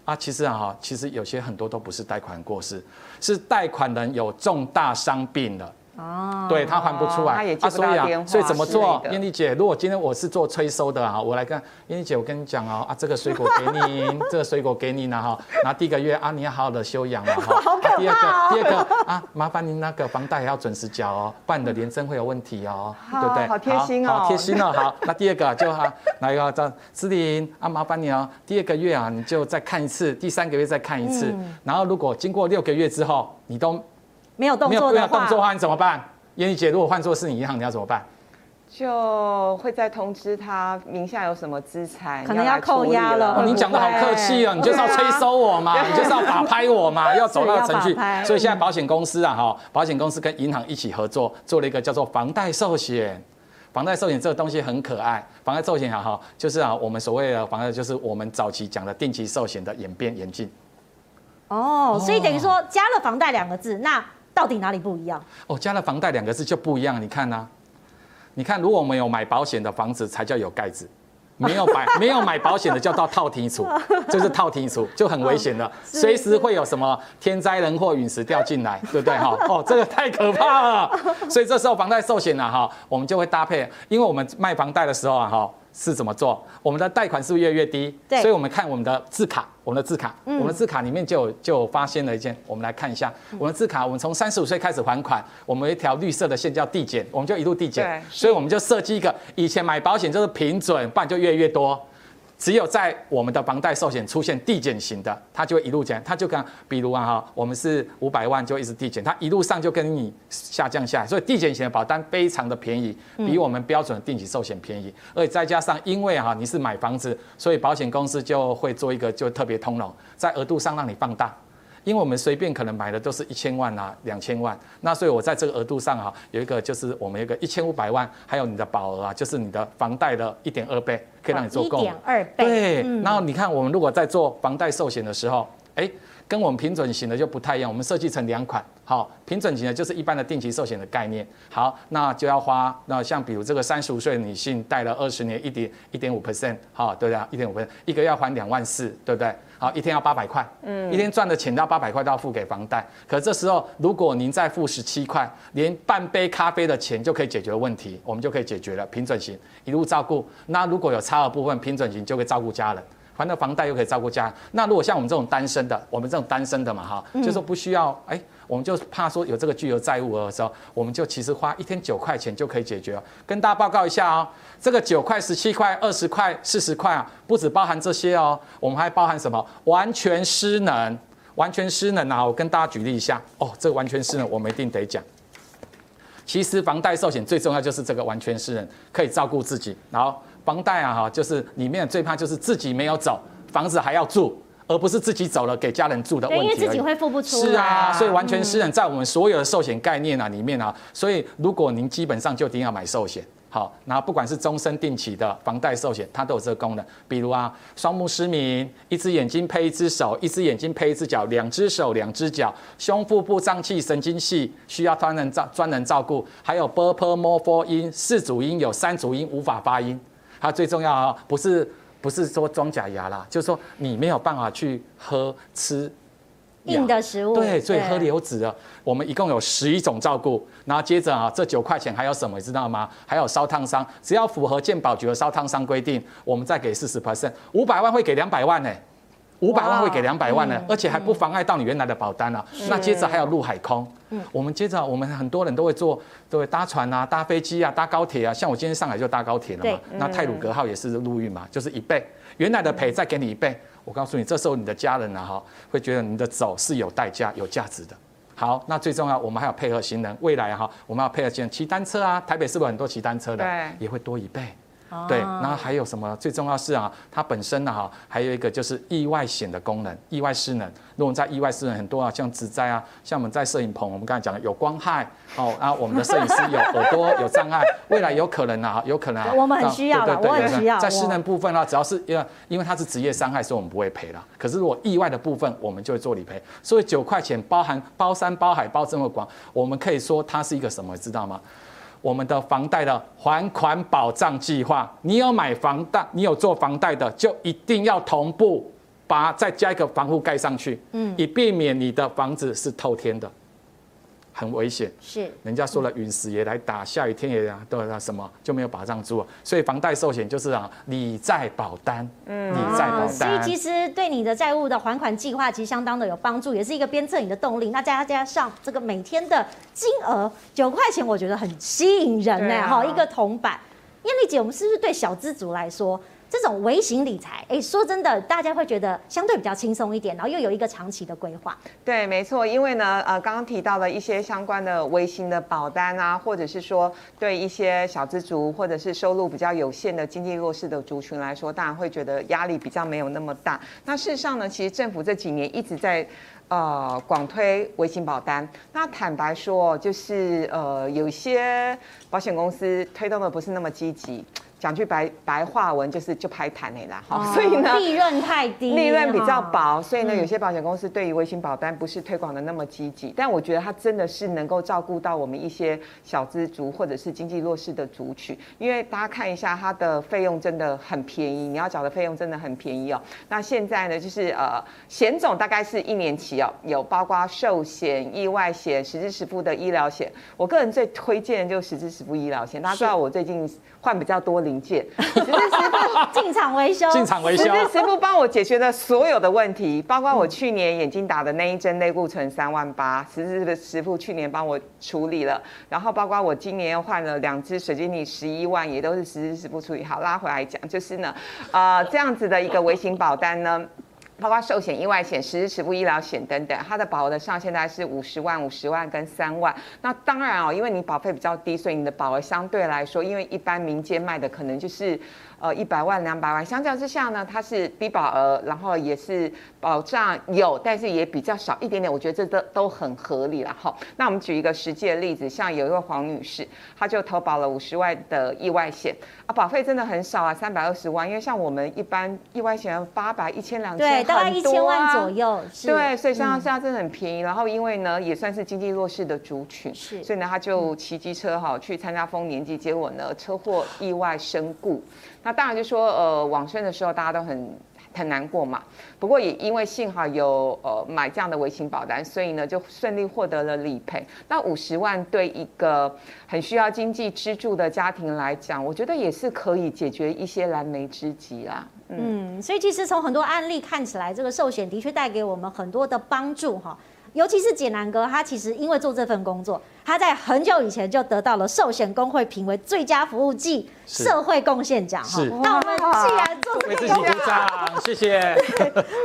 啊，其实啊，其实有些很多都不是贷款过失，是贷款人有重大伤病的。哦，对他还不出来，他也接不到电话，所以怎么做？燕丽姐，如果今天我是做催收的啊，我来跟燕丽姐，我跟你讲哦，啊，这个水果给你，这个水果给你呢哈，那第一个月啊，你要好好的休养了哈。好可怕哦。第二个，第二个啊，麻烦您那个房贷要准时缴哦，不然你的连征会有问题哦，对不对？好贴心哦，好贴心哦。好，那第二个就哈，来个这姿麟啊，麻烦你哦，第二个月啊，你就再看一次，第三个月再看一次，然后如果经过六个月之后，你都。没有动作的话，动作的话你怎么办？燕俐姐，如果换作是你银行，你要怎么办？就会再通知他名下有什么资产，可能要扣押了。哦，你讲的好客气哦，你就是要催收我嘛，你就是要法拍我嘛，要走那个程序。所以现在保险公司啊，哈，保险公司跟银行一起合作，做了一个叫做房贷寿险。房贷寿险这个东西很可爱，房贷寿险哈哈，就是啊，我们所谓的房贷，就是我们早期讲的定期寿险的演变演进。哦，所以等于说加了房贷两个字，那。到底哪里不一样？哦，加了房贷两个字就不一样。你看呢、啊？你看，如果我们有买保险的房子，才叫有盖子；没有买 没有买保险的，叫到套厅处，就是套厅处，就很危险了，随时会有什么天灾人祸、陨石掉进来，对不对？哈，哦，这个太可怕了。所以这时候房贷寿险呢，哈，我们就会搭配，因为我们卖房贷的时候啊，哈。是怎么做？我们的贷款是不是越来越低？对，所以我们看我们的字卡，我们的字卡，嗯、我们的字卡里面就有就发现了一件，我们来看一下，我们的字卡，我们从三十五岁开始还款，我们有一条绿色的线叫递减，我们就一路递减，所以我们就设计一个，以前买保险就是平准，不然就越来越多。只有在我们的房贷寿险出现递减型的，它就会一路减，它就跟比如啊哈，我们是五百万就一直递减，它一路上就跟你下降下来，所以递减型的保单非常的便宜，比我们标准的定期寿险便宜，而且再加上因为哈你是买房子，所以保险公司就会做一个就特别通融，在额度上让你放大。因为我们随便可能买的都是一千万啊、两千万，那所以我在这个额度上哈，有一个就是我们有一个一千五百万，还有你的保额啊，就是你的房贷的一点二倍，可以让你做够。一点二倍。对，然后你看我们如果在做房贷寿险的时候，哎，跟我们平准型的就不太一样，我们设计成两款。好，平准型的就是一般的定期寿险的概念。好，那就要花，那像比如这个三十五岁的女性贷了二十年，一点一点五 percent，好，对不对？一点五 percent，一个要还两万四，对不对？好，一天要八百块，嗯，一天赚的钱到八百块都要付给房贷。可这时候，如果您再付十七块，连半杯咖啡的钱就可以解决问题，我们就可以解决了。平准型一路照顾，那如果有差额部分，平准型就可以照顾家人，还了房贷又可以照顾家人。那如果像我们这种单身的，我们这种单身的嘛，哈，就是说不需要，哎。我们就怕说有这个巨额债务的时候，我们就其实花一天九块钱就可以解决了。跟大家报告一下哦，这个九块、十七块、二十块、四十块啊，不只包含这些哦，我们还包含什么？完全失能，完全失能啊！我跟大家举例一下哦，这个完全失能我们一定得讲。其实房贷寿险最重要就是这个完全失能，可以照顾自己。然后房贷啊，哈，就是里面最怕就是自己没有走，房子还要住，而不是自己走了给家人住的问题。因为自己会付不出。是啊，所以完全是人在我们所有的寿险概念啊里面啊，所以如果您基本上就一定要买寿险，好，那不管是终身定期的房贷寿险，它都有这个功能。比如啊，双目失明，一只眼睛配一只手，一只眼睛配一只脚，两只手两只脚，胸腹部脏器神经系需要专人照专人照顾，还有 bopomofo 音四组音有三组音无法发音。它最重要啊，不是。不是说装假牙啦，就是说你没有办法去喝吃硬的食物，对，所以喝流质的。我们一共有十一种照顾，然后接着啊，这九块钱还有什么，你知道吗？还有烧烫伤，只要符合健保局的烧烫伤规定，我们再给四十 percent，五百万会给两百万呢。五百万会给两百万呢，而且还不妨碍到你原来的保单啊。那接着还有陆海空，我们接着我们很多人都会坐，都会搭船啊、搭飞机啊、搭高铁啊。像我今天上海就搭高铁了嘛。那泰鲁格号也是陆运嘛，就是一倍，原来的赔再给你一倍。我告诉你，这时候你的家人啊哈，会觉得你的走是有代价、有价值的。好，那最重要，我们还有配合行人，未来哈，我们要配合行人骑单车啊。台北是不是很多骑单车的？对，也会多一倍。对，然后还有什么？最重要是啊，它本身呢哈，还有一个就是意外险的功能，意外失能。如果在意外失能很多啊，像职灾啊，像我们在摄影棚，我们刚才讲的有光害哦，然后我们的摄影师有耳朵有障碍，未来有可能啊，有可能啊，我们很需要，对对对。在失能部分啊，只要是因为因为它是职业伤害，所以我们不会赔了。可是如果意外的部分，我们就会做理赔。所以九块钱包含包山包海包这么广，我们可以说它是一个什么，知道吗？我们的房贷的还款保障计划，你有买房贷，你有做房贷的，就一定要同步把再加一个防护盖上去，嗯，以避免你的房子是透天的。很危险，是人家说了，陨石也来打，下雨天也啊，都那什么就没有保障住了。所以房贷寿险就是啊，理债保单，嗯，理债保单。所以其实对你的债务的还款计划其实相当的有帮助，也是一个鞭策你的动力。那再加上这个每天的金额九块钱，我觉得很吸引人呢。哈，一个铜板。艳丽姐，我们是不是对小资族来说？这种微型理财，哎，说真的，大家会觉得相对比较轻松一点，然后又有一个长期的规划。对，没错，因为呢，呃，刚刚提到了一些相关的微型的保单啊，或者是说对一些小资族或者是收入比较有限的经济弱势的族群来说，当然会觉得压力比较没有那么大。那事实上呢，其实政府这几年一直在呃广推微型保单。那坦白说，就是呃有些保险公司推动的不是那么积极。讲句白白话文就是就拍弹你啦，哈，所以呢利润太低，利润比较薄，所以呢有些保险公司对于微型保单不是推广的那么积极，但我觉得它真的是能够照顾到我们一些小资族或者是经济弱势的族群，因为大家看一下它的费用真的很便宜，你要缴的费用真的很便宜哦。那现在呢就是呃险种大概是一年期哦，有包括寿险、意外险、实支实付的医疗险，我个人最推荐的就是实支实付医疗险，大家知道我最近换比较多领。零件，只是师傅进场维修，进场维修，只是师傅帮我解决了所有的问题，包括我去年眼睛打的那一针内固醇三万八，实质的师傅去年帮我处理了，然后包括我今年又换了两只水晶体十一万，也都是实质师傅处理。好，拉回来讲，就是呢，呃，这样子的一个微型保单呢。包括寿险、意外险、实支实付医疗险等等，它的保额的上限大概是五十万、五十万跟三万。那当然哦，因为你保费比较低，所以你的保额相对来说，因为一般民间卖的可能就是。呃，一百万、两百万，相较之下呢，它是低保额，然后也是保障有，但是也比较少一点点。我觉得这都都很合理了哈。那我们举一个实际的例子，像有一位黄女士，她就投保了五十万的意外险啊，保费真的很少啊，三百二十万。因为像我们一般意外险八百、一千、两千，对，大概一千万左右。对，所以像现在真的很便宜。然后因为呢，也算是经济弱势的族群，是，所以呢，她就骑机车哈去参加丰年祭，结果呢，车祸意外身故。那当然就说，呃，往生的时候大家都很很难过嘛。不过也因为幸好有呃买这样的微型保单，所以呢就顺利获得了理赔。那五十万对一个很需要经济支柱的家庭来讲，我觉得也是可以解决一些燃眉之急啦。嗯，嗯，所以其实从很多案例看起来，这个寿险的确带给我们很多的帮助哈。尤其是简南哥，他其实因为做这份工作，他在很久以前就得到了寿险工会评为最佳服务暨社会贡献奖。是，那我们既然做这个工作，谢谢。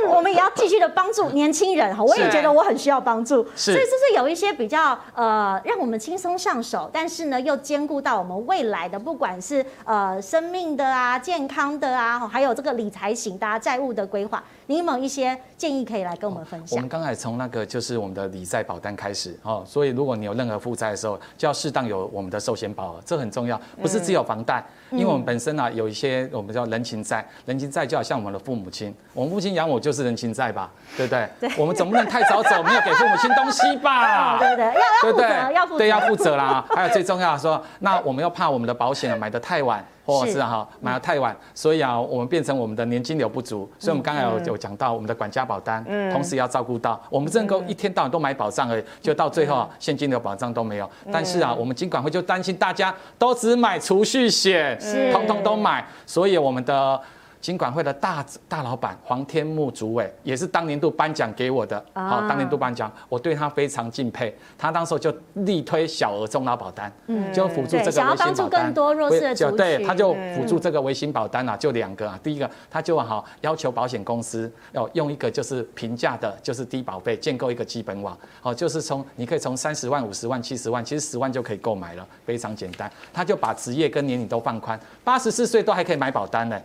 我们也要继续的帮助年轻人哈，我也觉得我很需要帮助。所以这是有一些比较呃，让我们轻松上手，但是呢又兼顾到我们未来的，不管是呃生命的啊、健康的啊，还有这个理财型的债务的规划。你有没有一些建议可以来跟我们分享？我们刚才从那个就是我们的理财保单开始哦，所以如果你有任何负债的时候，就要适当有我们的寿险保额，这很重要，不是只有房贷，因为我们本身啊有一些我们叫人情债，人情债就好像我们的父母亲，我们父亲养我就是人情债吧，对不对？对，我们总不能太早走，没有给父母亲东西吧？对不对？要要负责，要负责，对，要负责啦。还有最重要的说，那我们又怕我们的保险买的太晚。或者是哈买的太晚，所以啊，我们变成我们的年金流不足，所以我们刚才有有讲到我们的管家保单，同时要照顾到我们这能够一天到晚都买保障而已，就到最后啊，现金流保障都没有。但是啊，我们金管会就担心大家都只买储蓄险，通通都买，所以我们的。金管会的大大老板黄天木主委也是当年度颁奖给我的，好，当年度颁奖，我对他非常敬佩。他当时就力推小额中老保单，嗯，就辅助这个想要帮助更多弱势的族群，对，他就辅助这个微型保单啊，就两个啊，第一个他就好要求保险公司要用一个就是平价的，就是低保费建构一个基本网，好，就是从你可以从三十万、五十万、七十万，其实十万就可以购买了，非常简单。他就把职业跟年龄都放宽，八十四岁都还可以买保单呢。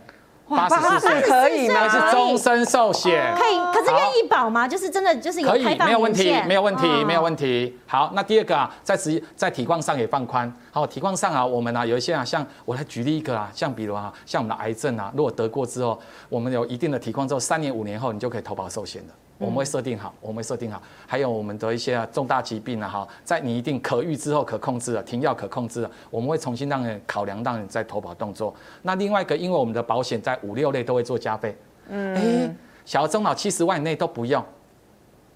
八十四岁可以吗？是终身寿险，可以，可是愿意保吗？就是真的就是有开放没有问题，没有问题，没有问题。好，那第二个啊，在职在体况上也放宽。好，体况上啊，我们啊有一些啊，像我来举例一个啊，像比如啊，像我们的癌症啊，如果得过之后，我们有一定的体况之后，三年五年后你就可以投保寿险的。我们会设定好，我们会设定好，还有我们的一些重大疾病啊，哈，在你一定可预之后可控制了，停药可控制了，我们会重新让你考量，让你再投保动作。那另外一个，因为我们的保险在五六类都会做加费，嗯，哎，小额中老七十万以内都不用，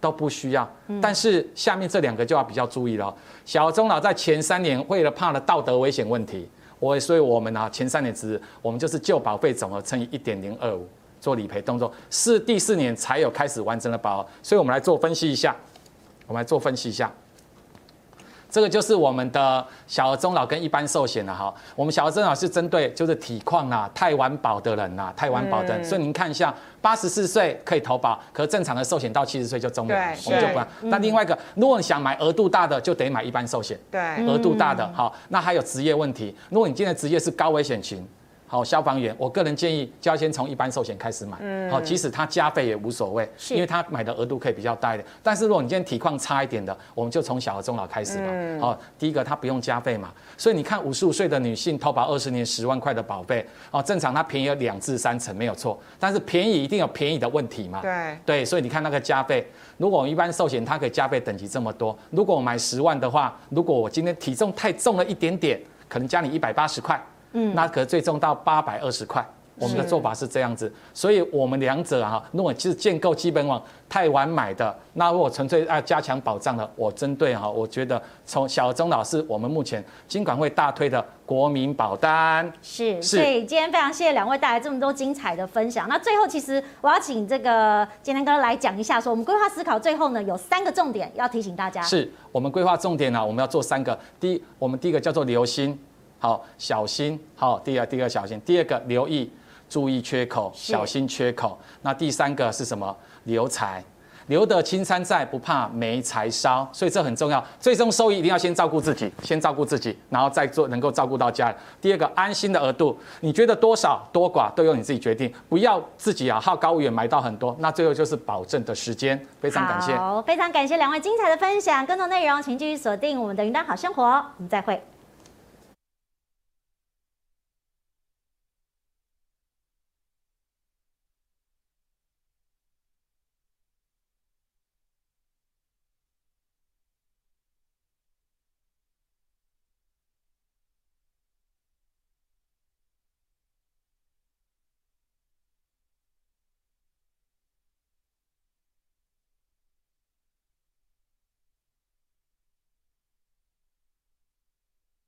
都不需要。但是下面这两个就要比较注意了，小额终老在前三年为了怕了道德危险问题，我所以我们啊前三年只我们就是旧保费总额乘以一点零二五。做理赔动作是第四年才有开始完整的保额，所以我们来做分析一下，我们来做分析一下，这个就是我们的小额中老跟一般寿险了哈。我们小额中老是针对就是体况啊太晚保的人呐，太晚保的人，所以您看一下，八十四岁可以投保，可正常的寿险到七十岁就终了，我们就不。那另外一个，如果你想买额度大的，就得买一般寿险，对，额度大的好。那还有职业问题，如果你今天的职业是高危险群。好，消防员，我个人建议就要先从一般寿险开始买。嗯，好，即使他加费也无所谓，是因为他买的额度可以比较大一点。但是如果你今天体况差一点的，我们就从小额中老开始吧。好，第一个他不用加费嘛，所以你看五十五岁的女性投保二十年十万块的保费，哦，正常它便宜有两至三成没有错，但是便宜一定有便宜的问题嘛。对对，所以你看那个加费，如果我们一般寿险它可以加费等级这么多，如果我买十万的话，如果我今天体重太重了一点点，可能加你一百八十块。嗯，那可最终到八百二十块，我们的做法是这样子，所以我们两者哈，如果是建构基本网太晚买的，那如果纯粹要加强保障的，我针对哈，我觉得从小中老师我们目前金管会大推的国民保单。是，所以今天非常谢谢两位带来这么多精彩的分享。那最后，其实我要请这个建南哥来讲一下，说我们规划思考最后呢有三个重点要提醒大家。是我们规划重点呢，我们要做三个。第一，我们第一个叫做留心，好，小心，好，第二，第二小心，第二个留意。注意缺口，小心缺口。那第三个是什么？留财，留得青山在，不怕没柴烧。所以这很重要，最终收益一定要先照顾自己，先照顾自己，然后再做能够照顾到家人。第二个，安心的额度，你觉得多少多寡都由你自己决定，不要自己啊好高骛远买到很多。那最后就是保证的时间。非常感谢，好，非常感谢两位精彩的分享。更多内容请继续锁定我们的云端好生活，我们再会。